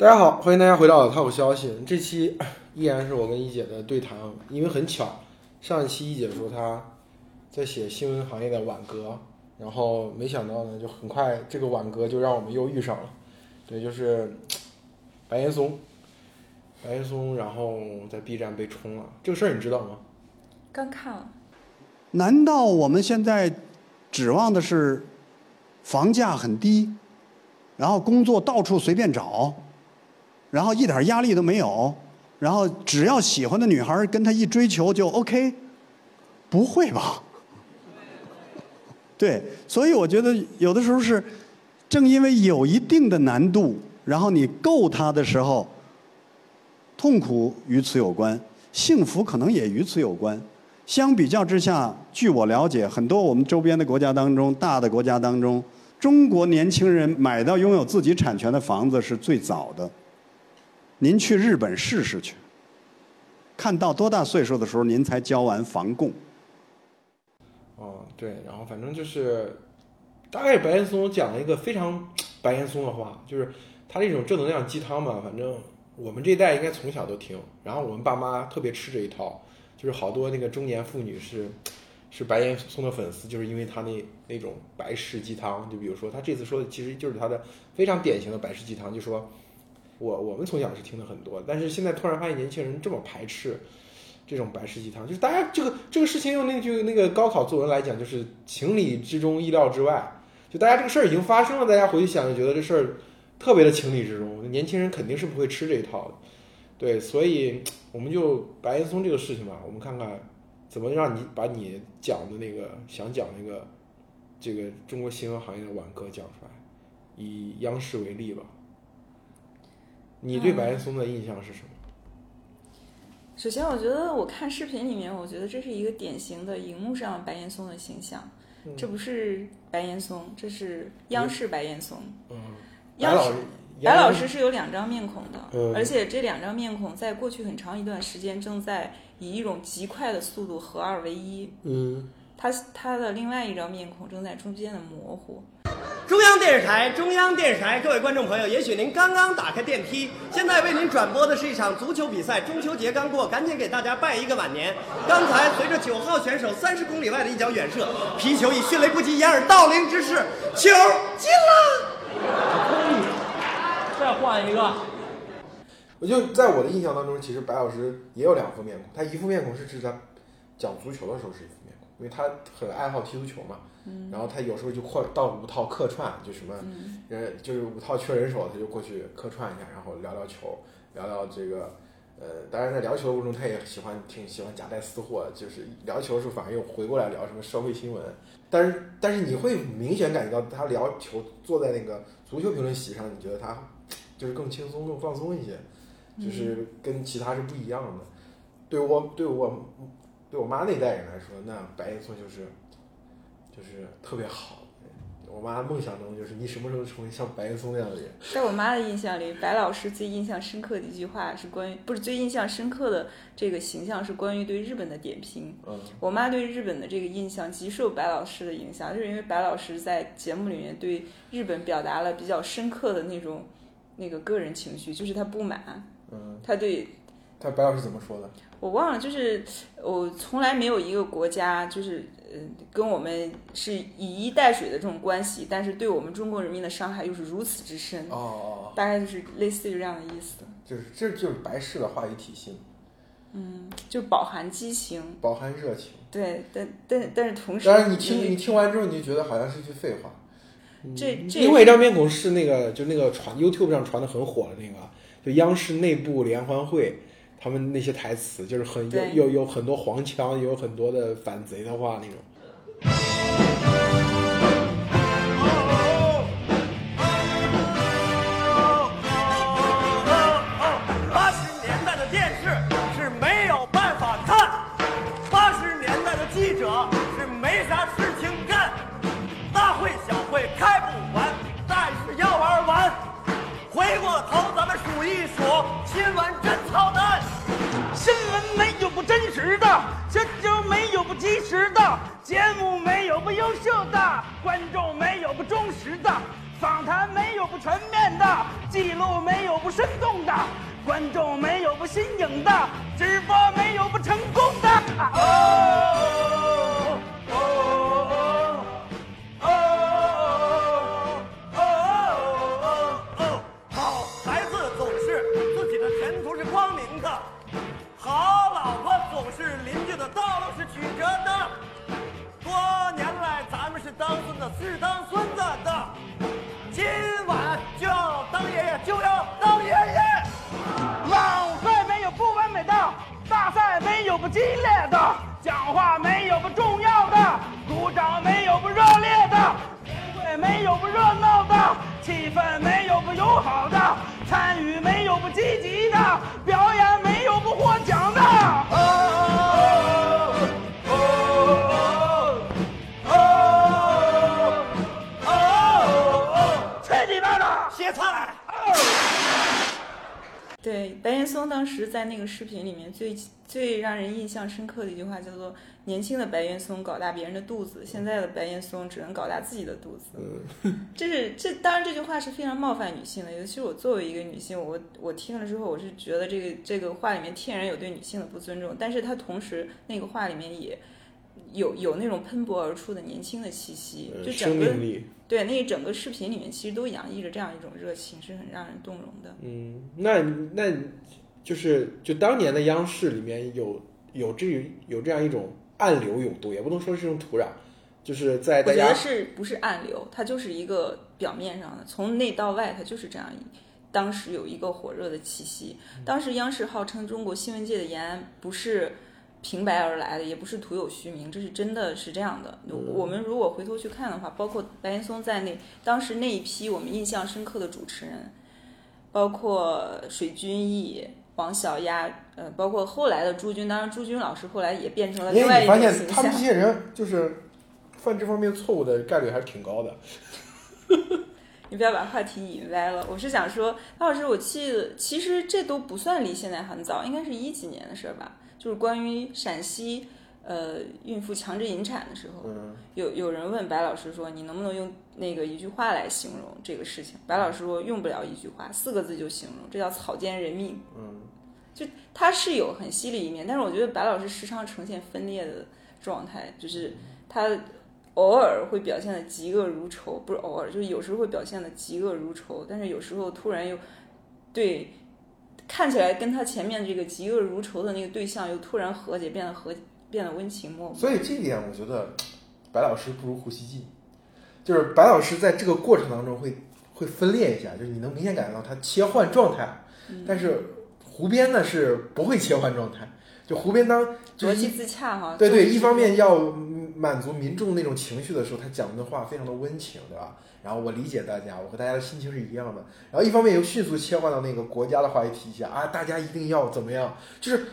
大家好，欢迎大家回到《他有消息》。这期 依然是我跟一姐的对谈，因为很巧，上一期一姐说她在写新闻行业的挽歌，然后没想到呢，就很快这个挽歌就让我们又遇上了。对，就是白岩松，白岩松，然后在 B 站被冲了，这个事儿你知道吗？刚看了，难道我们现在指望的是房价很低，然后工作到处随便找，然后一点压力都没有，然后只要喜欢的女孩跟他一追求就 OK？不会吧？对，所以我觉得有的时候是正因为有一定的难度，然后你够他的时候，痛苦与此有关，幸福可能也与此有关。相比较之下，据我了解，很多我们周边的国家当中，大的国家当中，中国年轻人买到拥有自己产权的房子是最早的。您去日本试试去，看到多大岁数的时候您才交完房供？哦，对，然后反正就是，大概白岩松讲了一个非常 白岩松的话，就是他这种正能量鸡汤嘛，反正我们这一代应该从小都听，然后我们爸妈特别吃这一套，就是好多那个中年妇女是 是白岩松的粉丝，就是因为他那那种白氏鸡汤，就比如说他这次说的其实就是他的非常典型的白氏鸡汤，就说我我们从小是听的很多，但是现在突然发现年轻人这么排斥。这种白式鸡汤，就是大家这个这个事情用那句那个高考作文来讲，就是情理之中意料之外。就大家这个事儿已经发生了，大家回去想就觉得这事儿特别的情理之中，年轻人肯定是不会吃这一套的。对，所以我们就白岩松这个事情吧，我们看看怎么让你把你讲的那个想讲那个这个中国新闻行业的挽歌讲出来，以央视为例吧。你对白岩松的印象是什么？首先，我觉得我看视频里面，我觉得这是一个典型的荧幕上白岩松的形象。嗯这不是白岩松，这是央视白岩松。嗯，央视，白老师是有两张面孔的，嗯而且这两张面孔在过去很长一段时间正在以一种极快的速度合二为一。嗯。他他的另外一张面孔正在中间的模糊。中央电视台，中央电视台，各位观众朋友，也许您刚刚打开电梯，现在为您转播的是一场足球比赛，中秋节刚过，赶紧给大家拜一个晚年。刚才随着九号选手三十公里外的一脚远射，皮球以迅雷不及掩耳盗铃之势，球进了。再换一个，我就在我的印象当中，其实白老师也有两副面孔。他一副面孔是指他讲足球的时候是一因为他很爱好踢足球嘛。然后他有时候就扩到五套客串，就什么，呃，就是五套缺人手，他就过去客串一下，然后聊聊球，聊聊这个，呃，当然在聊球的过程中，他也喜欢挺喜欢夹带私货，就是聊球的时候反而又回过来聊什么社会新闻。但是但是你会明显感觉到他聊球坐在那个足球评论席上，你觉得他就是更轻松、更放松一些。就是跟其他是不一样的。对我对我对我妈那代人来说，那白岩松就是就是特别好。我妈梦想中就是你什么时候成为像白岩松那样的人？在我妈的印象里，白老师最印象深刻的一句话是关于，不是最印象深刻的这个形象是关于对日本的点评。嗯我妈对日本的这个印象极受白老师的影响，就是因为白老师在节目里面对日本表达了比较深刻的那种那个个人情绪，就是他不满，嗯，他对他白老师怎么说的？我忘了，就是我从来没有一个国家就是呃跟我们是以衣带水的这种关系，但是对我们中国人民的伤害又是如此之深，哦大概就是类似于这样的意思，就是这就是白氏的话语体系，嗯就饱含激情，饱含热情。对，但但但是同时，当然，你听你听完之后，你就觉得好像是一句废话。这这另外一张面孔是那个，就那个传 YouTube 上传的很火的那个，就央视内部联欢会，他们那些台词就是很有有有很多黄腔，有很多的反贼的话那种。数一数，新闻真操蛋。新闻没有不真实的，这就没有不及时的，节目没有不优秀的，观众没有不忠实的，访谈没有不全面的，记录没有不生动的，观众没有不新颖的，直播没有不成功的。哦哦时在那个视频里面最最让人印象深刻的一句话叫做“年轻的白岩松搞大别人的肚子，现在的白岩松只能搞大自己的肚子”。这是这当然这句话是非常冒犯女性的，尤其是我作为一个女性，我我听了之后，我是觉得这个这个话里面天然有对女性的不尊重，但是它同时那个话里面也有有那种喷薄而出的年轻的气息，就整个力。对那整个视频里面其实都洋溢着这样一种热情，是很让人动容的。嗯，那那就是就当年的央视里面有有这有这样一种暗流涌动，也不能说是这种土壤，就是在大家我觉得是不是暗流，它就是一个表面上的，从内到外，它就是这样一。当时有一个火热的气息。当时央视号称中国新闻界的延安，不是平白而来的，也不是徒有虚名，这是真的是这样的。我们如果回头去看的话，包括白岩松在内，当时那一批我们印象深刻的主持人，包括水军毅、王小丫，呃，包括后来的朱军，当然朱军老师后来也变成了另外一个形你发现他们这。些人就是犯这方面错误的概率还是挺高的。你不要把话题引歪了。我是想说，潘老师，我记得其实这都不算离现在很早，应该是一几年的事儿吧？就是关于陕西呃孕妇强制引产的时候，嗯，有有人问白老师说，你能不能用那个一句话来形容这个事情？白老师说用不了一句话，四个字就形容，这叫草菅人命。嗯，就他是有很犀利一面，但是我觉得白老师时常呈现分裂的状态，就是他偶尔会表现的嫉恶如仇，不是偶尔，就是有时候会表现的嫉恶如仇，但是有时候突然又对看起来跟他前面这个嫉恶如仇的那个对象又突然和解，变得和变得温情脉脉。所以这一点我觉得白老师不如胡锡进，就是白老师在这个过程当中会会分裂一下，就是你能明显感觉到他切换状态，但是胡编呢是不会切换状态，就胡编当就是一逻辑自洽哈，对对，一方面要嗯满足民众那种情绪的时候，他讲的话非常的温情，对吧？然后我理解大家，我和大家的心情是一样的。然后一方面又迅速切换到那个国家的话题体系啊，大家一定要怎么样？就是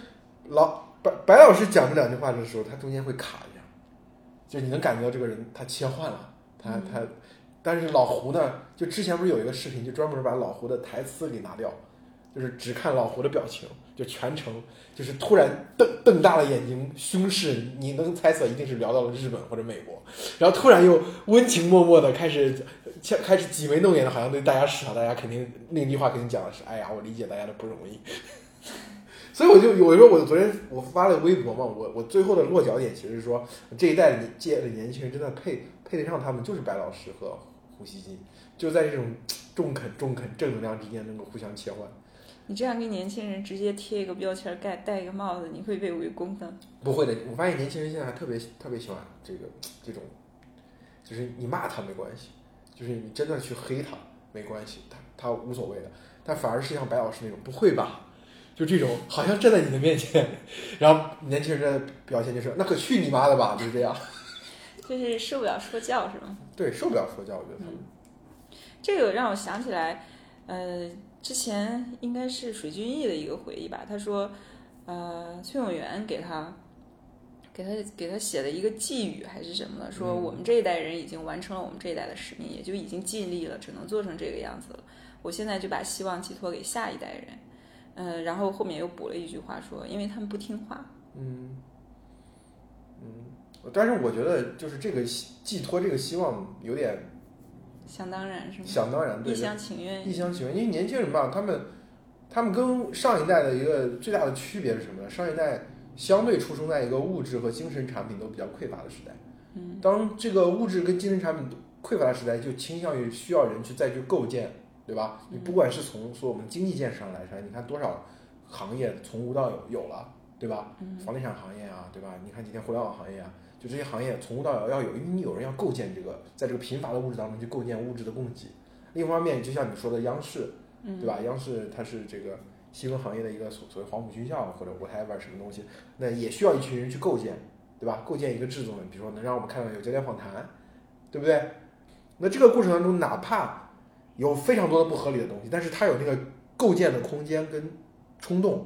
老白白老师讲这两句话的时候，他中间会卡一下，就你能感觉到这个人他切换了，他他。但是老胡呢，就之前不是有一个视频，就专门把老胡的台词给拿掉，就是只看老胡的表情，就全程就是突然瞪瞪大了眼睛，凶视，你能猜测一定是聊到了日本或者美国，然后突然又温情脉脉的开始开始挤眉弄眼的，好像对大家示好，大家肯定那句话肯定讲的是，哎呀，我理解大家的不容易。所以我就有时候我昨天我发了微博嘛，我我最后的落脚点其实是说这一代的届的年轻人真的配配得上他们就是白老师和胡锡进，就在这种 中肯中肯正能量之间能够互相切换。你这样给年轻人直接贴一个标签儿，盖戴一个帽子，你会被围攻的。不会的，我发现年轻人现在还特别特别喜欢这个这种，就是你骂他没关系，就是你真的去黑他没关系，他他无所谓的，但反而是像白老师那种不会吧，就这种好像站在你的面前，然后年轻人的表现就是那可去你妈的吧，就是这样。就是受不了说教是吗？对，受不了说教，我觉得他们。这个让我想起来，呃，之前应该是水军毅的一个回忆吧。他说，呃，崔永元给他给他给他写的一个寄语还是什么的，说嗯我们这一代人已经完成了我们这一代的使命，也就已经尽力了，只能做成这个样子了。我现在就把希望寄托给下一代人。嗯、然后后面又补了一句话说，因为他们不听话。嗯，嗯，但是我觉得就是这个寄托这个希望有点想当然是吗？想当然，对一厢情愿一。厢情愿，因为年轻人吧，他们他们跟上一代的一个最大的区别是什么呢？上一代相对出生在一个物质和精神产品都比较匮乏的时代。嗯，当这个物质跟精神产品匮乏的时代，就倾向于需要人去再去构建，对吧？你不管是从说我们经济建设上来说，你看多少行业从无到有有了，对吧？嗯房地产行业啊，对吧？你看今天互联网行业啊，就这些行业从无到有要有，因为你有人要构建这个，在这个贫乏的物质当中去构建物质的供给。另一方面，就像你说的央视，嗯，对吧？央视它是这个新闻行业的一个所所谓黄埔军校或者 whatever 什么东西，那也需要一群人去构建，对吧？构建一个制度，比如说能让我们看到有焦点访谈，对不对？那这个过程当中，哪怕有非常多的不合理的东西，但是它有那个构建的空间跟冲动，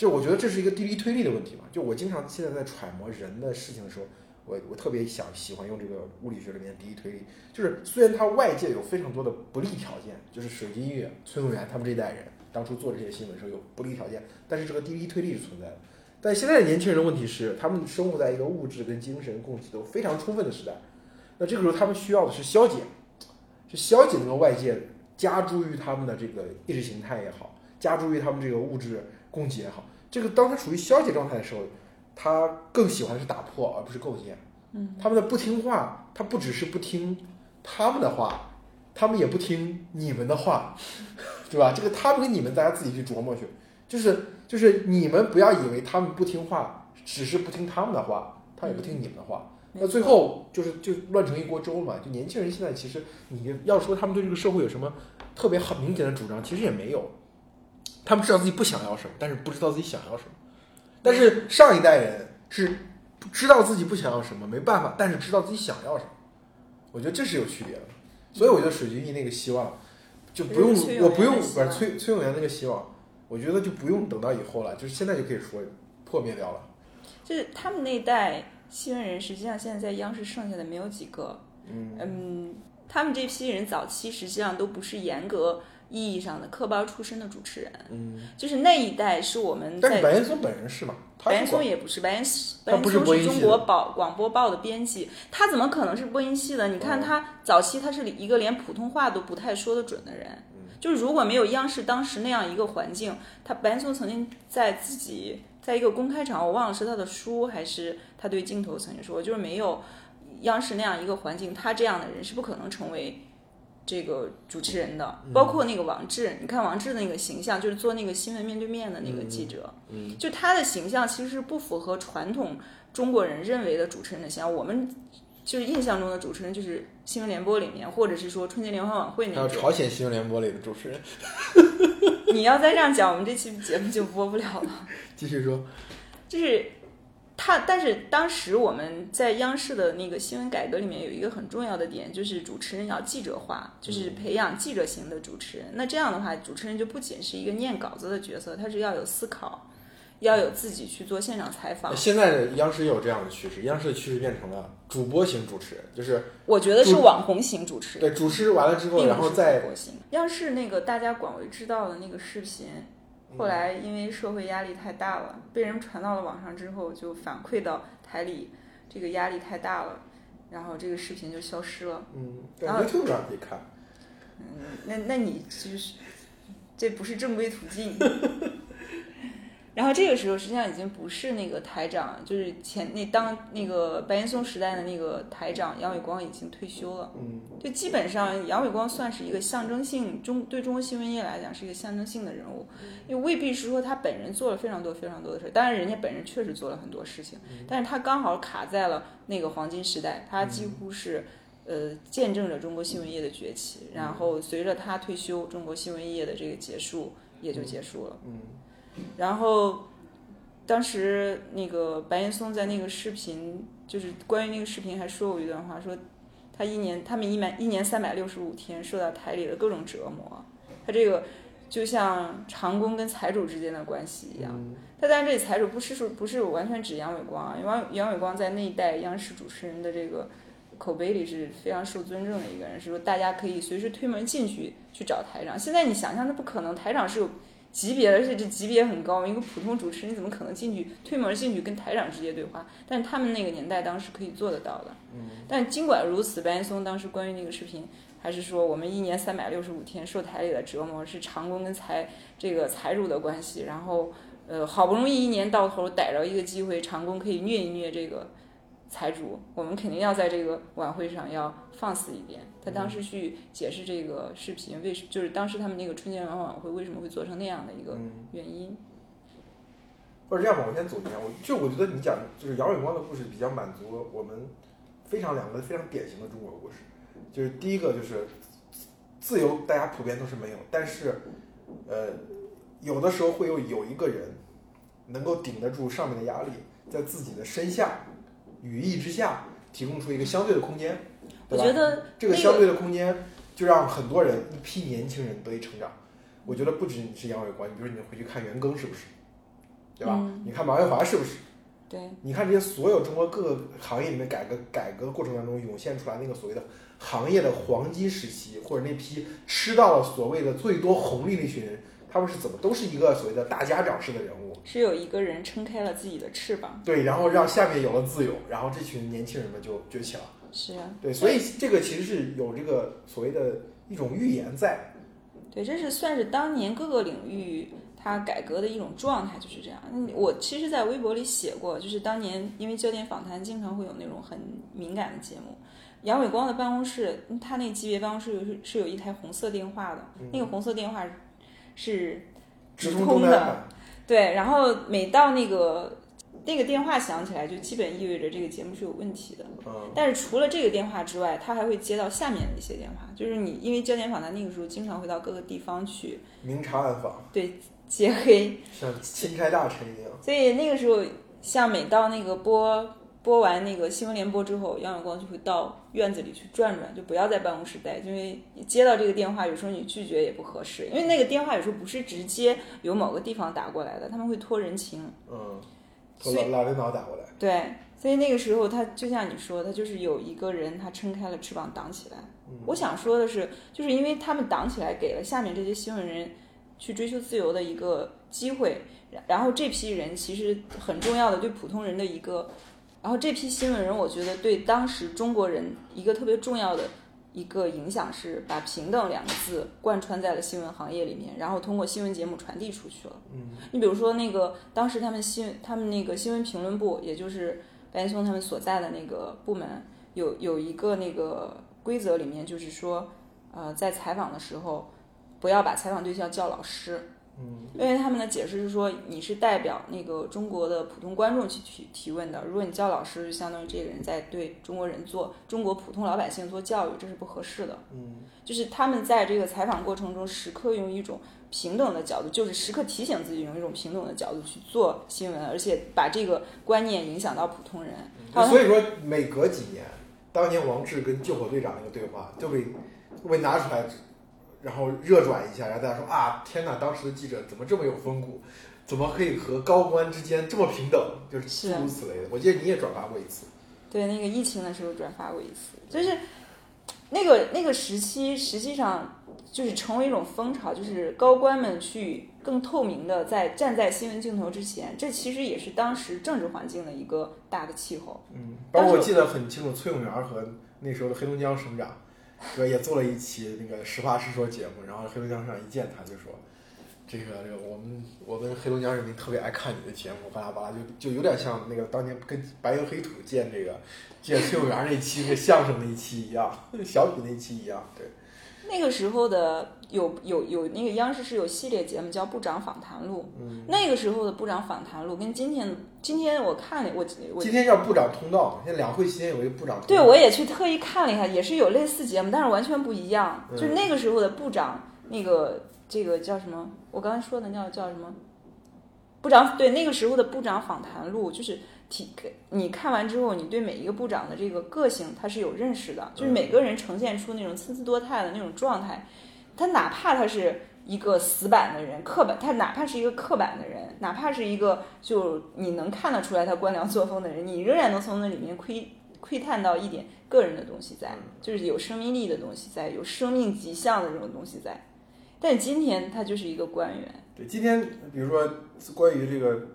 就我觉得这是一个第一推力的问题嘛。就我经常现在在揣摩人的事情的时候，我我特别想喜欢用这个物理学里面的第一推力，就是虽然它外界有非常多的不利条件，就是水晶玉、崔永元他们这一代人当初做这些新闻的时候有不利条件，但是这个第一推力是存在的。但现在的年轻人的问题是，他们生活在一个物质跟精神供给都非常充分的时代，那这个时候他们需要的是消解，是消解那个外界加诸于他们的这个意识形态也好，加诸于他们这个物质供给也好，这个当他处于消极状态的时候，他更喜欢的是打破而不是构建。嗯，他们的不听话，他不只是不听他们的话，他们也不听你们的话，对吧？这个他们跟你们大家自己去琢磨去，就是就是你们不要以为他们不听话，只是不听他们的话，他也不听你们的话。那最后就是就乱成一锅粥了嘛。就年轻人现在其实你要说他们对这个社会有什么特别很明显的主张，其实也没有。他们知道自己不想要什么，但是不知道自己想要什么。但是上一代人是知道自己不想要什么，没办法，但是知道自己想要什么。我觉得这是有区别的。所以我觉得水军一那个希望就不用我不用不是崔崔永元那个希望，我觉得就不用等到以后了，就是现在就可以说破灭掉了。就是他们那一代新闻人，实际上现在在央视剩下的没有几个。嗯嗯，他们这批人早期实际上都不是严格意义上的科班出身的主持人，嗯，就是那一代是我们但是在白岩松本人是嘛？他白岩松也不是，白岩松是中国报广播报的编辑，他怎么可能是播音系的？你看哦他早期他是一个连普通话都不太说得准的人，就是如果没有央视当时那样一个环境，他白岩松曾经在自己在一个公开场合，我忘了是他的书还是他对镜头曾经说过，就是没有央视那样一个环境，他这样的人是不可能成为。这个主持人的，包括那个王志，你看王志的那个形象，就是做那个新闻面对面的那个记者，嗯就他的形象其实是不符合传统中国人认为的主持人的形象。我们就是印象中的主持人，就是新闻联播里面，或者是说春节联欢晚会还那种。有朝鲜新闻联播里的主持人，你要再这样讲，我们这期节目就播不了了。继续说，就是他，但是当时我们在央视的那个新闻改革里面有一个很重要的点，就是主持人要记者化，就是培养记者型的主持人。那这样的话，主持人就不仅是一个念稿子的角色，他是要有思考，要有自己去做现场采访。现在的央视也有这样的趋势，央视的趋势变成了主播型主持人，就是我觉得是网红型主持人。对主持完了之后，然后再播型。央视那个大家广为知道的那个视频，后来因为社会压力太大了，被人传到了网上之后，就反馈到台里，这个压力太大了，然后这个视频就消失了。嗯，在然后 YouTube 上可以看。嗯，那那你就是这不是正规途径。然后这个时候实际上已经不是那个台长，就是前那当那个白岩松时代的那个台长杨伟光已经退休了。嗯就基本上杨伟光算是一个象征性中对中国新闻业来讲是一个象征性的人物，因为未必是说他本人做了非常多非常多的事，当然人家本人确实做了很多事情，但是他刚好卡在了那个黄金时代，他几乎是。呃，见证着中国新闻业的崛起，然后随着他退休，中国新闻业的这个结束也就结束了。嗯然后当时那个白岩松在那个视频，就是关于那个视频还说过一段话，说他一年他们一满一年三百六十五天受到台里的各种折磨，他这个就像长工跟财主之间的关系一样。嗯他但这里财主不是说不是完全指杨伟光啊，杨杨伟光在那一代央视主持人的这个口碑里是非常受尊重的一个人，是说大家可以随时推门进去去找台长。现在你想象那不可能，台长是有级别的，而且这级别很高，一个普通主持人你怎么可能进去推门进去跟台长直接对话？但是他们那个年代当时可以做得到的。嗯但尽管如此，白岩松当时关于那个视频还是说我们一年三百六十五天受台里的折磨，是长工跟财这个财主的关系，然后呃好不容易一年到头逮着一个机会，长工可以虐一虐这个财主，我们肯定要在这个晚会上要放肆一点。他当时去解释这个视频为什，就是当时他们那个春节联欢晚会为什么会做成那样的一个嗯，原因。或者这样吧，我先总结，我就我觉得你讲就是姚远光的故事比较满足我们非常两个非常典型的中国故事，就是第一个就是自由，大家普遍都是没有，但是呃有的时候会有有一个人能够顶得住上面的压力，在自己的身下羽翼之下提供出一个相对的空间，对吧？我觉得那这个相对的空间就让很多人一批年轻人得以成长。我觉得不止你是杨伟光，你比如说你回去看袁庚是不是，对吧？嗯你看马月华是不是？对你看这些所有中国各个行业里面改革改革过程当中涌现出来那个所谓的行业的黄金时期，或者那批吃到了所谓的最多红利那群人，他们是怎么都是一个所谓的大家长式的人物，是有一个人撑开了自己的翅膀。对，然后让下面有了自由，然后这群年轻人们就崛起了。是啊，对，所以这个其实是有这个所谓的一种预言在。对，这是算是当年各个领域它改革的一种状态，就是这样。嗯我其实，在微博里写过，就是当年因为焦点访谈经常会有那种很敏感的节目，杨伟光的办公室，嗯他那级别办公室有是是有一台红色电话的，那个红色电话是直通通的，对，然后每到那个那个电话响起来，就基本意味着这个节目是有问题的。嗯，但是除了这个电话之外，他还会接到下面的一些电话，就是你因为焦点访谈那个时候经常会到各个地方去明察暗访，对揭黑，像钦差大臣一样。所以那个时候像每到那个播播完那个新闻联播之后，杨永光就会到院子里去转转，就不要在办公室待，因为你接到这个电话，有时候你拒绝也不合适，因为那个电话有时候不是直接由某个地方打过来的，他们会托人情。嗯，从所以老老领导打过来。对，所以那个时候他就像你说，他就是有一个人他撑开了翅膀挡起来。我想说的是，就是因为他们挡起来，给了下面这些新闻人去追求自由的一个机会，然然后这批人其实很重要的对普通人的一个，然后这批新闻人，我觉得对当时中国人一个特别重要的。一个影响是把平等两个字贯穿在了新闻行业里面，然后通过新闻节目传递出去了。嗯，你比如说那个当时他们新他们那个新闻评论部，也就是白岩松他们所在的那个部门，有有一个那个规则里面就是说，呃，在采访的时候不要把采访对象叫老师。嗯，因为他们的解释是说，你是代表那个中国的普通观众去提提问的。如果你叫老师，就相当于这个人在对中国人做中国普通老百姓做教育，这是不合适的。嗯，就是他们在这个采访过程中，时刻用一种平等的角度，就是时刻提醒自己用一种平等的角度去做新闻，而且把这个观念影响到普通人。嗯所以说每隔几年，当年王志跟救火队长那个对话就被就被拿出来，然后热转一下，然后大家说啊，天哪，当时的记者怎么这么有风骨，怎么可以和高官之间这么平等，就是是诸如此类的。我记得你也转发过一次。对那个疫情的时候转发过一次，就是那个那个时期，实际上就是成为一种风潮，就是高官们去更透明的在站在新闻镜头之前，这其实也是当时政治环境的一个大的气候。嗯，包括我记得很清楚，崔永元和那时候的黑龙江省长，对，也做了一期那个实话实说节目，然后黑龙江省一见他就说。这个这个，我们我们黑龙江人民特别爱看你的节目，巴拉巴拉，就就有点像那个当年跟白云黑土见这个见崔永元那期那相声那一期一样，小品那一期一样，对，那个时候的有有有那个央视是有系列节目叫《部长访谈录》，嗯，那个时候的部长访谈录跟今天今天我看了我我今天叫部长通道，现在两会期间有一个部长通道，对我也去特意看了一下，也是有类似节目，但是完全不一样。嗯就是那个时候的部长，那个这个叫什么？我刚才说的叫叫什么？部长对那个时候的部长访谈录，就是提你看完之后，你对每一个部长的这个个性他是有认识的，就是每个人呈现出那种参差多态的那种状态。他哪怕他是一个死板的人，刻板，他哪怕是一个刻板的人，哪怕是一个就你能看得出来他官僚作风的人，你仍然能从那里面窥窥探到一点个人的东西在，就是有生命力的东西在，有生命迹象的这种东西在。但今天他就是一个官员，对，今天比如说关于这个，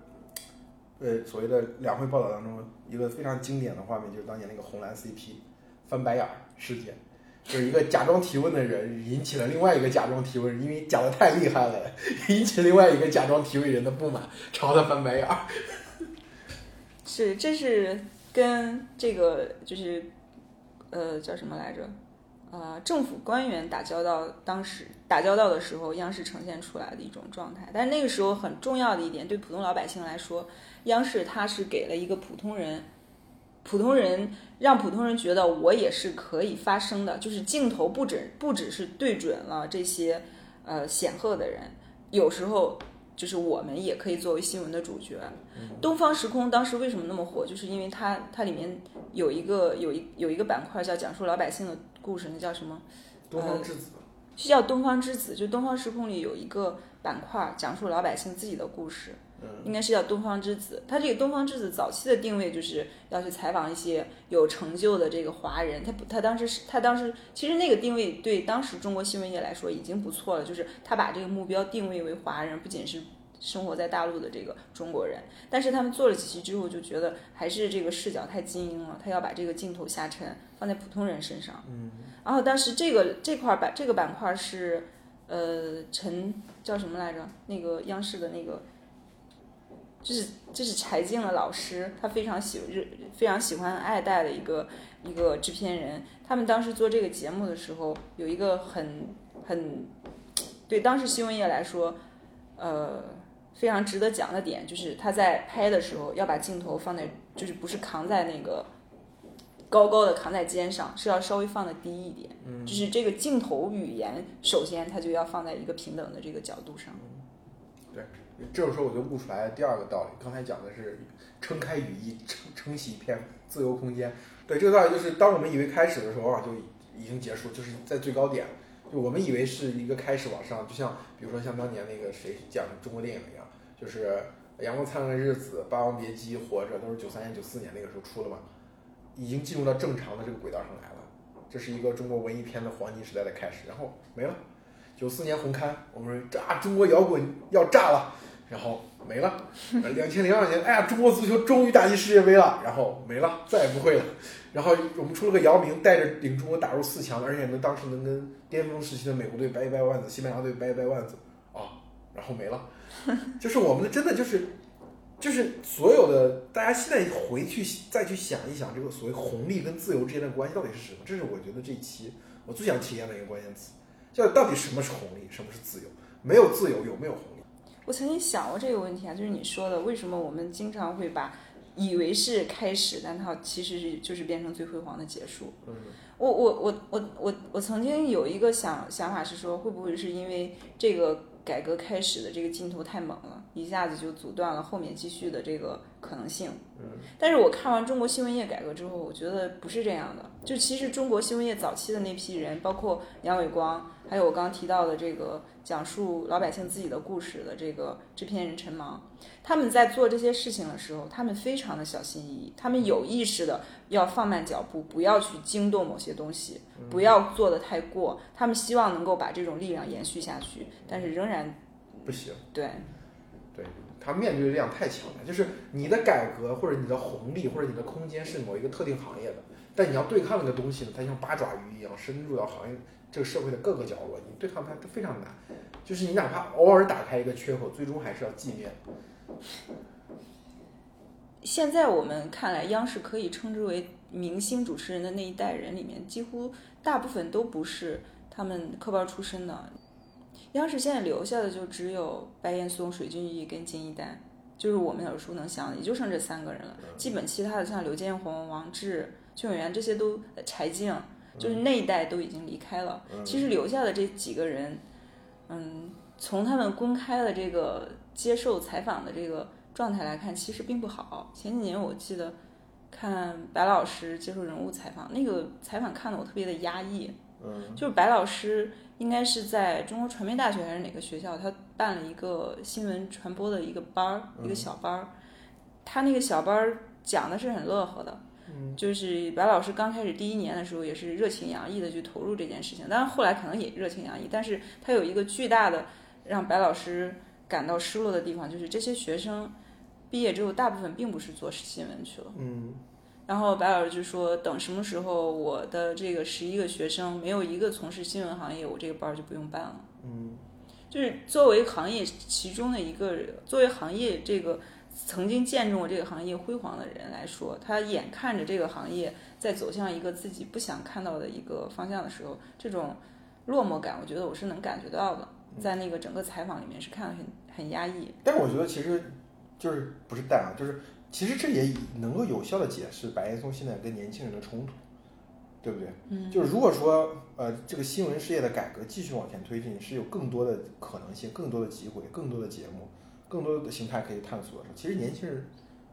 呃，所谓的两会报道当中，一个非常经典的画面，就是当年那个红蓝 CP 翻白眼事件。就是一个假装提问的人引起了另外一个假装提问，因为讲的太厉害了，引起另外一个假装提问人的不满，朝他翻白眼。是，这是跟这个就是呃叫什么来着？呃，政府官员打交道，当时打交道的时候，央视呈现出来的一种状态。但是那个时候很重要的一点，对普通老百姓来说，央视它是给了一个普通人，普通人让普通人觉得我也是可以发声的，就是镜头不只不只是对准了这些呃显赫的人，有时候就是我们也可以作为新闻的主角。东方时空当时为什么那么火，就是因为它它里面有一个有一有一个板块叫讲述老百姓的故事，那叫什么？东方之子，是叫东方之子，就东方时空里有一个板块讲述老百姓自己的故事，应该是叫东方之子。他这个东方之子早期的定位就是要去采访一些有成就的这个华人，他不他当时是他当时其实那个定位对当时中国新闻业来说已经不错了，就是他把这个目标定位为华人，不仅是。生活在大陆的这个中国人，但是他们做了几期之后，就觉得还是这个视角太精英了，他要把这个镜头下沉放在普通人身上。嗯，然后当时这个这块板这个板块是，呃，陈叫什么来着？那个央视的那个，就是就是柴静的老师，他非常喜热非常喜欢爱戴的一个一个制片人。他们当时做这个节目的时候，有一个很很对当时新闻业来说，呃。非常值得讲的点就是他在拍的时候要把镜头放在，就是不是扛在那个高高的扛在肩上，是要稍微放的低一点。嗯，就是这个镜头语言，首先它就要放在一个平等的这个角度上。对，这个时候我就悟出来第二个道理。刚才讲的是撑开羽翼，撑撑起一片自由空间。对，这个道理就是当我们以为开始的时候啊，就已经结束，就是在最高点。就我们以为是一个开始往上，就像比如说像当年那个谁讲中国电影。就是《阳光灿烂的日子》《霸王别姬》《活着》都是九三年、九四年那个时候出的嘛，已经进入到正常的这个轨道上来了。这是一个中国文艺片的黄金时代的开始，然后没了。九四年红刊，我们说炸中国摇滚要炸了，然后没了。两千零二年，哎呀，中国足球终于打进世界杯了，然后没了，再也不会了。然后我们出了个姚明，带着领中国打入四强，而且能当时能跟巅峰时期的美国队掰一掰腕子，西班牙队掰一掰腕子啊，然后没了。就是我们的真的就是，就是所有的大家现在回去再去想一想，这个所谓红利跟自由之间的关系到底是什么？这是我觉得这一期我最想体验的一个关键词，叫到底什么是红利，什么是自由？没有自由，有没有红利？我曾经想过这个问题啊，就是你说的，为什么我们经常会把以为是开始，但它其实是就是变成最辉煌的结束？嗯，我我我我我我曾经有一个想想法是说，会不会是因为这个？改革开始的这个劲头太猛了，一下子就阻断了后面继续的这个可能性。嗯，但是我看完中国新闻业改革之后，我觉得不是这样的。就其实中国新闻业早期的那批人，包括杨伟光，还有我刚刚提到的这个讲述老百姓自己的故事的这个制片人陈芒，他们在做这些事情的时候，他们非常的小心翼翼，他们有意识的要放慢脚步，不要去惊动某些东西，不要做的太过。他们希望能够把这种力量延续下去，但是仍然不行。对，它面对力量太强了。就是你的改革或者你的红利或者你的空间是某一个特定行业的，但你要对抗那个东西呢，它像八爪鱼一样深入到行业这个社会的各个角落，你对抗它就非常难。就是你哪怕偶尔打开一个缺口，最终还是要寂灭。现在我们看来，央视可以称之为明星主持人的那一代人里面，几乎大部分都不是他们科班出身的。央视现在留下的就只有白岩松、水均益跟金一丹，就是我们耳熟能详的，也就剩这三个人了。基本其他的像刘建宏、王志、邱永元这些都柴静，就是那一代都已经离开了。其实留下的这几个人，嗯，从他们公开的这个接受采访的这个。状态来看，其实并不好。前几年我记得看白老师接受人物采访，那个采访看得我特别的压抑。嗯，就是白老师应该是在中国传媒大学还是哪个学校，他办了一个新闻传播的一个班儿，一个小班儿。他那个小班儿讲的是很乐呵的，就是白老师刚开始第一年的时候也是热情洋溢的去投入这件事情，当然后来可能也热情洋溢，但是他有一个巨大的让白老师感到失落的地方，就是这些学生。毕业之后，大部分并不是做新闻去了，嗯，然后白老师就说，等什么时候我的这个十一个学生没有一个从事新闻行业，我这个班儿就不用办了。嗯，就是作为行业其中的一个，作为行业这个曾经见证过这个行业辉煌的人来说，他眼看着这个行业在走向一个自己不想看到的一个方向的时候，这种落寞感，我觉得我是能感觉到的。在那个整个采访里面是看得很很压抑。但是我觉得其实就是不是淡啊，就是其实这也能够有效的解释白岩松现在跟年轻人的冲突，对不对？嗯，就是如果说呃这个新闻事业的改革继续往前推进，是有更多的可能性、更多的机会、更多的节目、更多的形态可以探索的时候，其实年轻人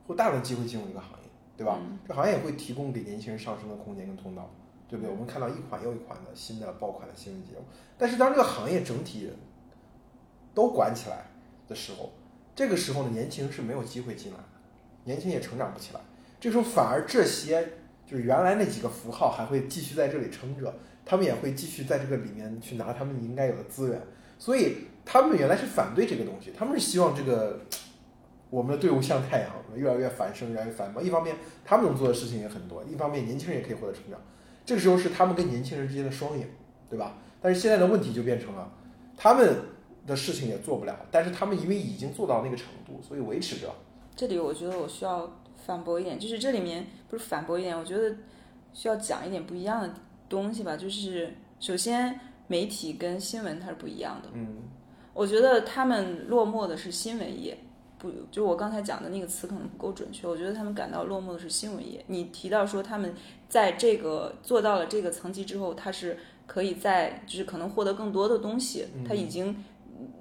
会大量机会进入这个行业，对吧？嗯这行业也会提供给年轻人上升的空间跟通道，对不对？我们看到一款又一款的新的爆款的新闻节目，但是当这个行业整体都管起来的时候，这个时候呢，年轻人是没有机会进来的，年轻也成长不起来。这时候反而这些就是原来那几个符号还会继续在这里撑着，他们也会继续在这个里面去拿他们应该有的资源。所以他们原来是反对这个东西，他们是希望这个我们的队伍像太阳，越来越繁盛，越来越繁忙。一方面他们能做的事情也很多，一方面年轻人也可以获得成长。这个时候是他们跟年轻人之间的双赢，对吧？但是现在的问题就变成了，他们的事情也做不了，但是他们因为已经做到那个程度，所以维持着。这里我觉得我需要反驳一点，就是这里面不是反驳一点，我觉得需要讲一点不一样的东西吧。就是首先，媒体跟新闻它是不一样的。嗯我觉得他们落寞的是新闻业，不，就我刚才讲的那个词可能不够准确。我觉得他们感到落寞的是新闻业。你提到说他们在这个做到了这个层级之后，他是可以在就是可能获得更多的东西，他已经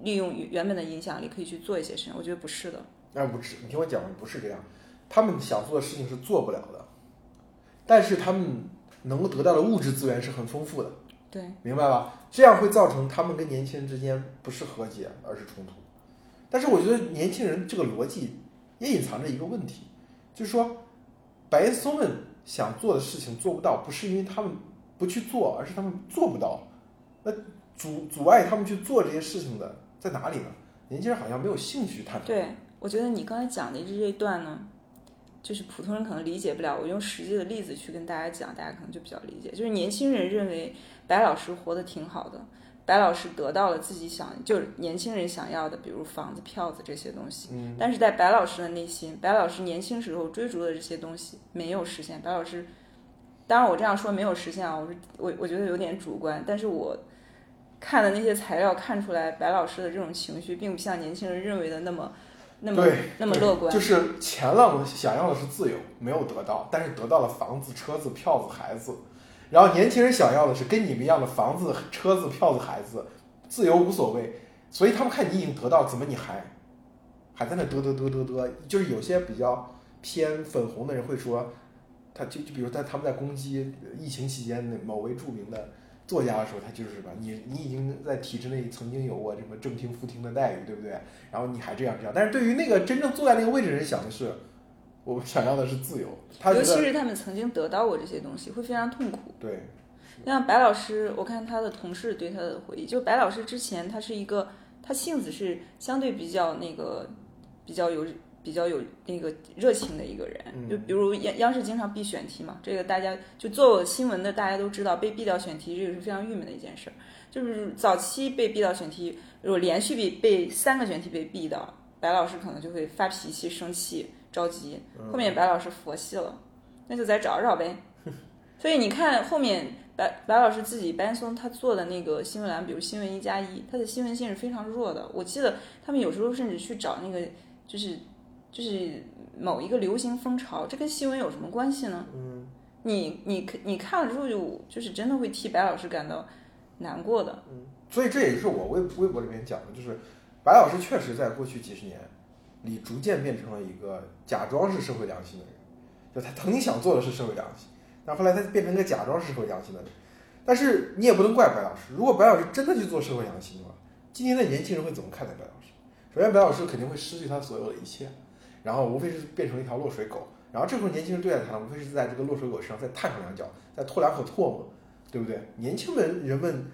利用原本的影响力可以去做一些事情。我觉得不是的。那不是，你听我讲，不是这样。他们想做的事情是做不了的，但是他们能够得到的物质资源是很丰富的，对，明白吧？这样会造成他们跟年轻人之间不是和解，而是冲突。但是我觉得年轻人这个逻辑也隐藏着一个问题，就是说，白岩松们想做的事情做不到，不是因为他们不去做，而是他们做不到。那阻阻碍他们去做这些事情的在哪里呢？年轻人好像没有兴趣探讨。对，我觉得你刚才讲的这一段呢，就是普通人可能理解不了。我用实际的例子去跟大家讲，大家可能就比较理解。就是年轻人认为白老师活得挺好的，白老师得到了自己想，就是年轻人想要的，比如房子、票子这些东西。嗯，但是在白老师的内心，白老师年轻时候追逐的这些东西没有实现。白老师，当然我这样说没有实现啊，我是我我觉得有点主观，但是我看的那些材料看出来，白老师的这种情绪并不像年轻人认为的那么那么对那么乐观。就是钱浪想要的是自由，没有得到，但是得到了房子、车子、票子、孩子。然后年轻人想要的是跟你们一样的房子、车子、票子、孩子，自由无所谓。所以他们看你已经得到，怎么你还还在那嘚嘚嘚嘚嘚？就是有些比较偏粉红的人会说，他就就比如在他们在攻击疫情期间的某位著名的作家的时候，他就是什么，你你已经在体制内曾经有过什么正厅副厅的待遇，对不对？然后你还这样这样，但是对于那个真正坐在那个位置的人想的是，我们想要的是自由。他尤其是他们曾经得到过这些东西，会非常痛苦。对，像白老师，我看他的同事对他的回忆，就白老师之前他是一个，他性子是相对比较那个，比较有比较有那个热情的一个人。嗯就比如央央视经常必选题嘛，这个大家就做新闻的大家都知道，被毙掉选题这个是非常郁闷的一件事儿。就是早期被毙掉选题，如果连续被被三个选题被毙到，白老师可能就会发脾气、生气、着急。后面白老师佛系了，那就再找找呗。所以你看后面白白老师自己白岩松他做的那个新闻栏，比如新闻一加一，他的新闻性是非常弱的。我记得他们有时候甚至去找那个就是就是某一个流行风潮，这跟新闻有什么关系呢？嗯，你你你看了之后就就是真的会替白老师感到难过的。嗯所以这也是我微微博里面讲的，就是白老师确实在过去几十年里逐渐变成了一个假装是社会良心的人，就他曾经想做的是社会良心，但后来他变成一个假装是社会良心的人。但是你也不能怪白老师，如果白老师真的去做社会良心的话，今天的年轻人会怎么看待白老师？首先，白老师肯定会失去他所有的一切，然后无非是变成一条落水狗。然后这时候年轻人对待他，无非是在这个落水狗身上再探上两脚，再吐两口唾沫，对不对？年轻人人们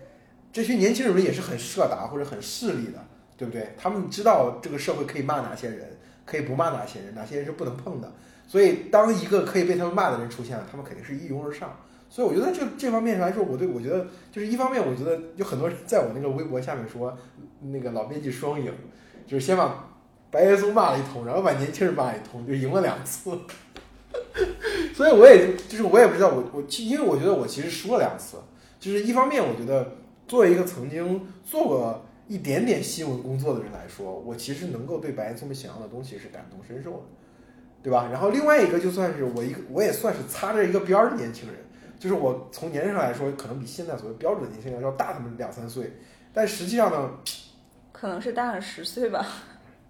这些年轻人也是很社达或者很势利的，对不对？他们知道这个社会可以骂哪些人，可以不骂哪些人，哪些人是不能碰的。所以当一个可以被他们骂的人出现了，他们肯定是一拥而上。所以我觉得这这方面来说，我对我觉得就是一方面，我觉得有很多人在我那个微博下面说，那个老编辑双赢，就是先把白岩松骂了一通，然后把年轻人骂了一通，就赢了两次。所以我也就是我也不知道我我其因为我觉得我其实输了两次，就是一方面我觉得作为一个曾经做过一点点新闻工作的人来说，我其实能够对白岩松们想要的东西是感同身受的，对吧？然后另外一个就算是我一个我也算是擦着一个边儿的年轻人，就是我从年龄上来说，可能比现在所谓标准的年轻人要大他们两三岁，但实际上呢，可能是大了十岁吧。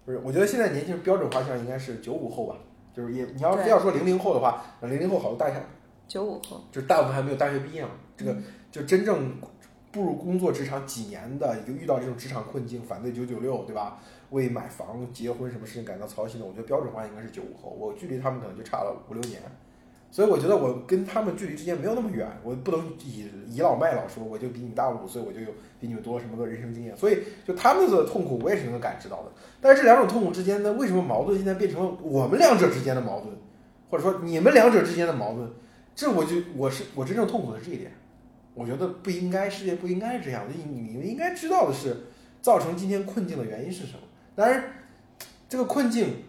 不是，我觉得现在年轻人标准画像应该是九五后吧，就是也你要非要说零零后的话，那零零后好多大学九五后，就是大部分还没有大学毕业嘛，这个嗯就真正步入工作职场几年的，就遇到这种职场困境，反对九九六，对吧？为买房、结婚什么事情感到操心的，我觉得标准化应该是九五后，我距离他们可能就差了五六年，所以我觉得我跟他们距离之间没有那么远，我不能以倚老卖老说我就比你大五岁，我就有比你们多什么个人生经验，所以就他们的痛苦我也是能够感知到的。但是这两种痛苦之间呢，为什么矛盾现在变成了我们两者之间的矛盾，或者说你们两者之间的矛盾？这我就我是我真正痛苦的是这一点，我觉得不应该，世界不应该这样。你你们应该知道的是，造成今天困境的原因是什么。当然，这个困境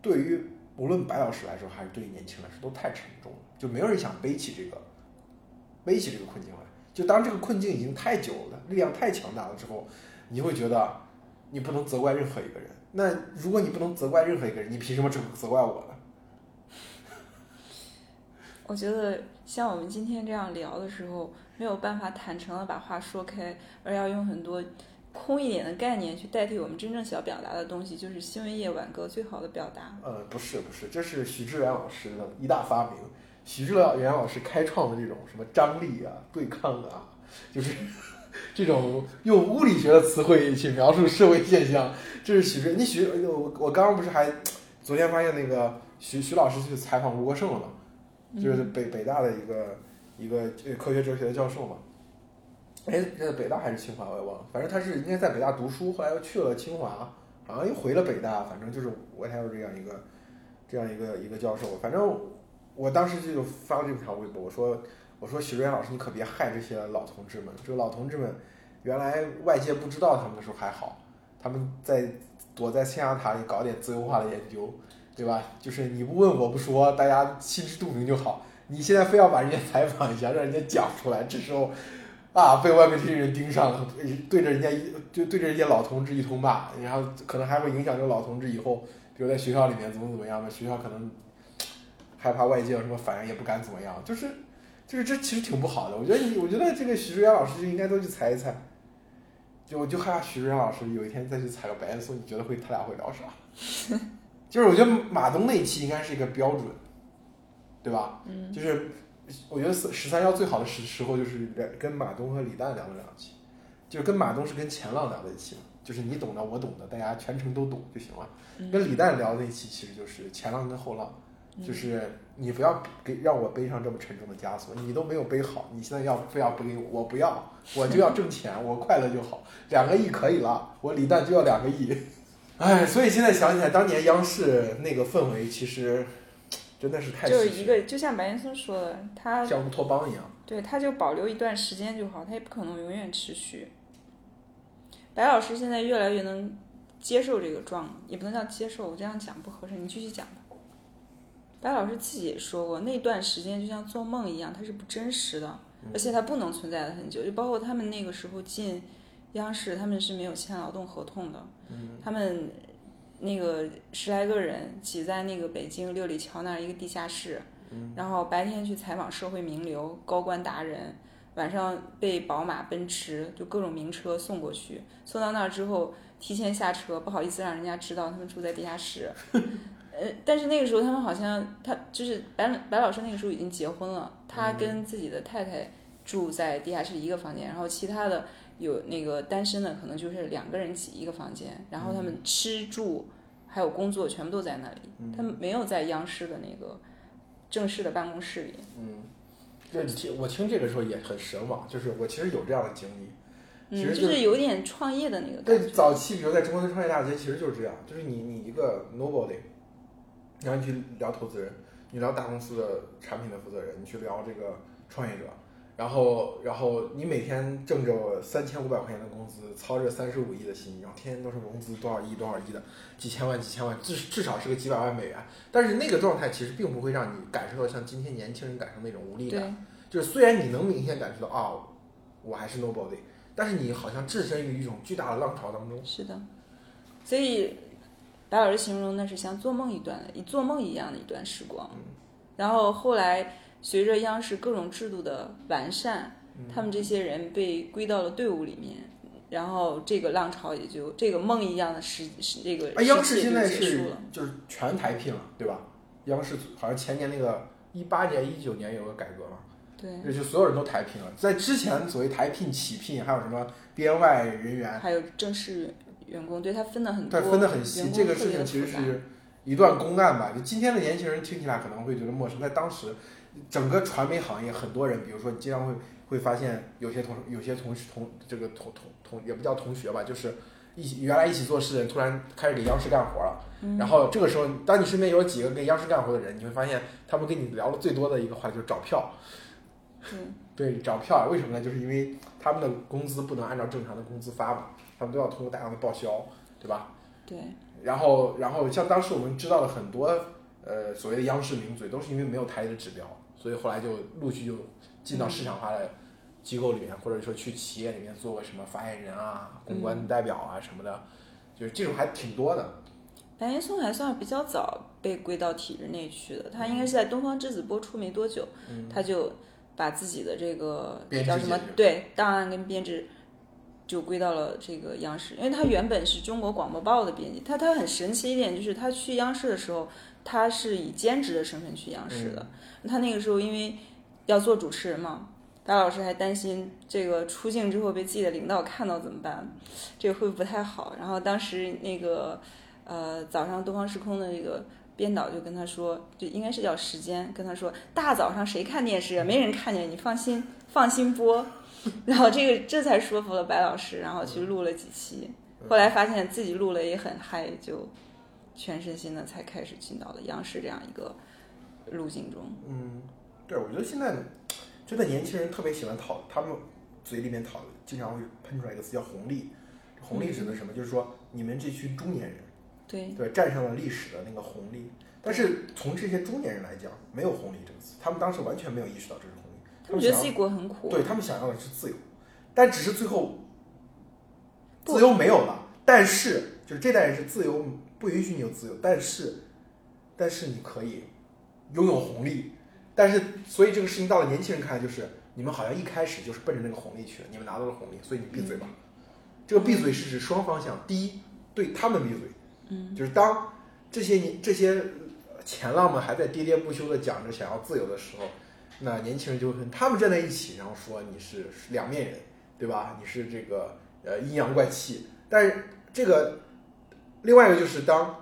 对于无论白老师来说，还是对于年轻人来说，都太沉重了，就没有人想背起这个背起这个困境来。就当这个困境已经太久了，力量太强大了之后，你会觉得你不能责怪任何一个人。那如果你不能责怪任何一个人，你凭什么责责怪我呢？我觉得像我们今天这样聊的时候，没有办法坦诚的把话说开，而要用很多空一点的概念去代替我们真正想表达的东西，就是新闻业挽歌最好的表达。呃，不是不是，这是许志远老师的一大发明。许志远老师开创的这种什么张力啊、对抗啊，就是 这种用物理学的词汇去描述社会现象，这是许志。你许我我刚刚不是还昨天发现那个徐徐老师去采访吴国胜了吗？就是北北大的一个一个呃科学哲学的教授嘛。哎，这北大还是清华我也忘了，反正他是应该在北大读书，后来又去了清华，好像又回了北大，反正就是我还有这样一个这样一个一个教授，反正我当时就发了这条微博，我说我说许志远老师，你可别害这些老同志们，这个老同志们原来外界不知道他们的时候还好，他们在躲在象牙塔里搞点自由化的研究，对吧？就是你不问我不说，大家心知肚明就好。你现在非要把人家采访一下，让人家讲出来，这时候啊，被外面这些人盯上了，对着人家一就对着人家老同志一通骂，然后可能还会影响这个老同志以后，比如在学校里面怎么怎么样的，学校可能害怕外界有什么反应，也不敢怎么样，就是就是这其实挺不好的。我觉得你，我觉得这个许志远老师就应该都去踩一踩。就我就害怕许志远老师有一天再去踩个白岩松，你觉得会他俩会聊啥？就是我觉得马东那一期应该是一个标准，对吧？嗯，就是我觉得十三幺最好的时时候就是跟马东和李诞聊了两期，就是跟马东是跟钱浪聊在一期嘛，就是你懂的我懂的，大家全程都懂就行了。嗯跟李诞聊的那期其实就是前浪跟后浪，就是你不要给让我背上这么沉重的枷锁，你都没有背好，你现在要非要背给我，我不要，我就要挣钱，我快乐就好，两个亿可以了，我李诞就要两个亿。哎，所以现在想起来，当年央视那个氛围，其实真的是太就是一个，就像白岩松说的，他像乌托邦一样。对他就保留一段时间就好，他也不可能永远持续。白老师现在越来越能接受这个状，也不能叫接受，我这样讲不合适，你继续讲吧。白老师自己也说过，那段时间就像做梦一样，它是不真实的，而且它不能存在的很久。就包括他们那个时候进央视，他们是没有签劳动合同的，他们那个十来个人挤在那个北京六里桥那儿一个地下室，然后白天去采访社会名流、高官达人，晚上被宝马、奔驰就各种名车送过去，送到那儿之后提前下车，不好意思让人家知道他们住在地下室。呃，但是那个时候他们好像他就是白白老师那个时候已经结婚了，他跟自己的太太住在地下室一个房间，然后其他的有那个单身的可能就是两个人挤一个房间，然后他们吃住还有工作全部都在那里，他们没有在央视的那个正式的办公室里。嗯，这你听我听这个时候也很神往，就是我其实有这样的经历。其嗯，实就是有点创业的那个对，早期比如在中国的创业大街，其实就是这样，就是你你一个 nobody，然后你去聊投资人，你聊大公司的产品的负责人，你去聊这个创业者，然后然后你每天挣着三千五百块钱的工资，操着三十五亿的心，然后天天都是融资多少亿多少亿的，几千万几千万，至至少是个几百万美元。但是那个状态其实并不会让你感受到像今天年轻人感受那种无力感。就是虽然你能明显感受到啊，我还是 nobody，但是你好像置身于一种巨大的浪潮当中。是的，所以白老师形容那是像做梦一段的，一做梦一样的一段时光。然后后来随着央视各种制度的完善，他们这些人被归到了队伍里面，然后这个浪潮也就这个梦一样的时时这个啊，央视现在是就是全台聘了，对吧？央视好像前年那个一八年、一九年有个改革嘛，对，这就所有人都台聘了。在之前所谓台聘、起聘，还有什么编外人员，还有正式员工，对他分的很多，对，分的很细。这个事情其实是一段公案吧。就今天的年轻人听起来可能会觉得陌生，在当时，整个传媒行业很多人，比如说你经常会会发现有些同有些同同这个同同同也不叫同学吧，就是一起原来一起做事的人突然开始给央视干活了。然后这个时候，当你身边有几个跟央视干活的人，你会发现他们跟你聊的最多的一个话题就是找票。对，对，找票，为什么呢？就是因为他们的工资不能按照正常的工资发嘛，他们都要通过大量的报销，对吧？对，然后，然后像当时我们知道的很多呃所谓的央视名嘴，都是因为没有台里的指标，所以后来就陆续就进到市场化的机构里面，或者说去企业里面做个什么发言人啊、公关代表啊什么的，就是这种还挺多的。白岩松还算是比较早被归到体制内去的，他应该是在《东方之子》播出没多久，他就把自己的这个叫什么对档案跟编制就归到了这个央视，因为他原本是中国广播报的编辑，他他很神奇一点就是他去央视的时候，他是以兼职的身份去央视的，他那个时候因为要做主持人嘛。白老师还担心这个出镜之后被自己的领导看到怎么办，这个会不太好。然后当时那个呃，早上东方时空的这个编导就跟他说，就应该是叫时间，跟他说，大早上谁看电视啊？没人看见，你放心，放心播。然后这个这才说服了白老师，然后去录了几期。后来发现自己录了也很嗨，就全身心的才开始进到了央视这样一个路径中。嗯，对，我觉得现在真的年轻人特别喜欢讨，他们嘴里面讨，经常会喷出来一个词叫红利。红利指的什么？就是说你们这群中年人。对，对，站上了历史的那个红利。但是从这些中年人来讲，没有红利这个词，他们当时完全没有意识到这是红利。他们觉得自己过很苦。对他们想要的是自由，但只是最后自由没有了。但是就是这代人是自由不允许你有自由，但是但是你可以拥有红利。但是所以这个事情到了年轻人看来，就是你们好像一开始就是奔着那个红利去的，你们拿到了红利，所以你闭嘴吧。这个闭嘴是指双方向，第一对他们闭嘴，嗯，就是当这些年这些前浪们还在喋喋不休的讲着想要自由的时候，那年轻人就会跟他们站在一起，然后说你是两面人，对吧？你是这个呃阴阳怪气。但是这个另外一个就是当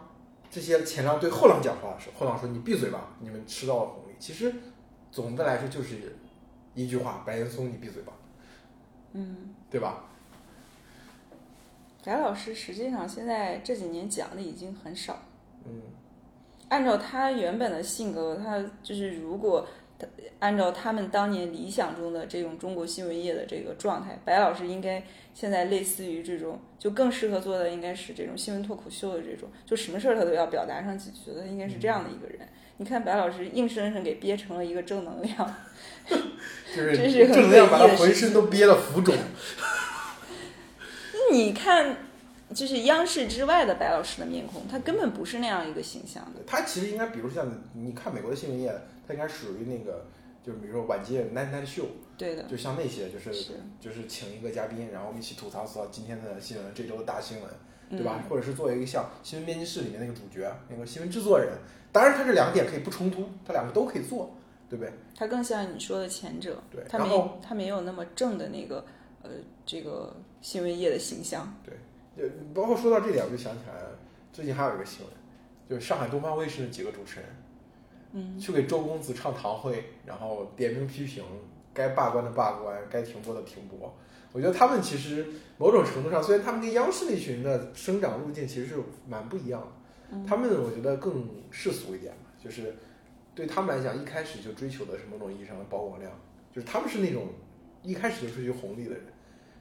这些前浪对后浪讲话的时候，后浪说你闭嘴吧，你们吃到了红利。其实总的来说就是一句话，白岩松你闭嘴吧，嗯，对吧？翟老师实际上现在这几年讲的已经很少。嗯，按照他原本的性格，他就是如果他按照他们当年理想中的这种中国新闻业的这个状态，白老师应该现在类似于这种，就更适合做的应该是这种新闻脱口秀的这种，就什么事儿他都要表达上几句的，应该是这样的一个人。你看白老师硬生生给憋成了一个正能量，就是正能量把他浑身都憋得浮肿。你看，就是央视之外的白老师的面孔，他根本不是那样一个形象的。他其实应该，比如像你看美国的新闻业，它应该属于那个，就是比如说晚间 night night show，对的，就像那些，就是是就是请一个嘉宾，然后我们一起吐槽吐槽今天的新闻，这周的大新闻，对嗯吧？或者是作为一个像新闻编辑室里面那个主角，那个新闻制作人，当然他这两点可以不冲突，他两个都可以做，对不对？他更像你说的前者，对他然后没他没有那么正的那个呃这个新闻业的形象。就包括说到这点，我就想起来了，最近还有一个新闻，就是上海东方卫视的几个主持人，嗯，去给周公子唱堂会，然后点名批评，该罢官的罢官，该停播的停播。我觉得他们其实某种程度上，虽然他们跟央视那群人的生长路径其实是蛮不一样的，他们我觉得更世俗一点嘛，就是对他们来讲，一开始就追求的是某种意义上的曝光量，就是他们是那种一开始就追求红利的人。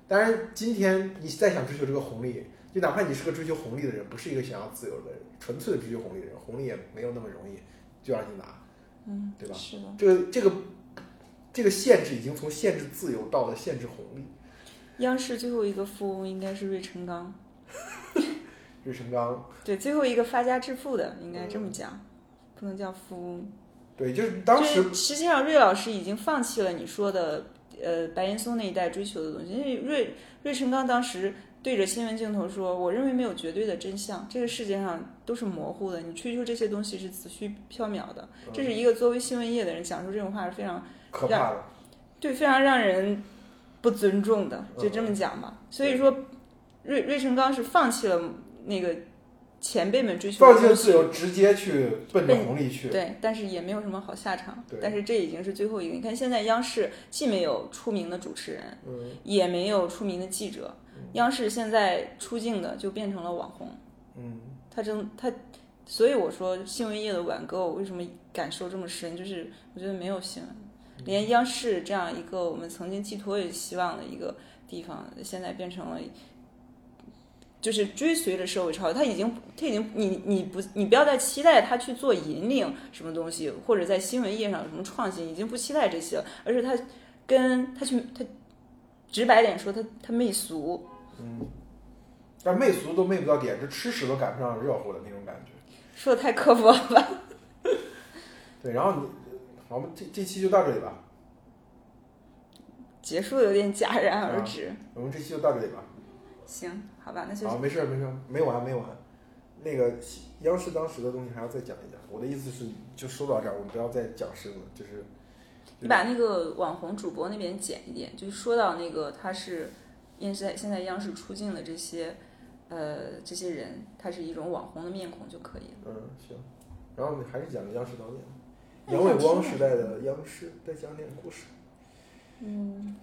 当然，今天你再想追求这个红利，就哪怕你是个追求红利的人，不是一个想要自由的人，纯粹的追求红利的人，红利也没有那么容易就让你拿，嗯，对吧？是的。这个这个这个限制已经从限制自由到了限制红利。央视最后一个富翁应该是芮成钢，芮成钢，对，最后一个发家致富的应该这么讲，不能叫富翁。对，就是当时实际上芮老师已经放弃了你说的呃白岩松那一代追求的东西，因为芮芮成钢当时对着新闻镜头说：“我认为没有绝对的真相，这个世界上都是模糊的，你追求这些东西是子虚缥缈的。”这是一个作为新闻业的人讲出这种话是非常可怕的。对，非常让人不尊重的，就这么讲吧。所以说，芮芮成钢是放弃了那个前辈们追求放弃了自由，直接去奔着奔红利去。对，但是也没有什么好下场对。但是这已经是最后一个。你看现在央视既没有出名的主持人，嗯，也没有出名的记者，央视现在出镜的就变成了网红。嗯，他真他，所以我说新闻业的挽歌，我为什么感受这么深？就是我觉得没有新闻，连央视这样一个我们曾经寄托有希望的一个地方，现在变成了。就是追随着社会潮流，他已经，他已经，你你不，你不要再期待他去做引领什么东西，或者在新闻业上有什么创新，已经不期待这些了，而是他跟他去，他直白点说，他他媚俗，但媚俗都媚不到点，这吃屎都赶不上热乎的那种感觉。说的太刻薄了吧？对，然后你，我们这这期就到这里吧，结束有点戛然而止。我们这期就到这里吧。行，好吧，那就好，没事没事，没完没完。那个央视当时的东西还要再讲一讲。我的意思是，就说到这儿，我们不要再讲深了，就是你把那个网红主播那边剪一点，就说到那个他是，因为现在现在央视出镜的这些，呃，这些人，他是一种网红的面孔就可以了。嗯行。然后你还是讲央视导演，杨伟光时代的央视，再讲点故事。嗯，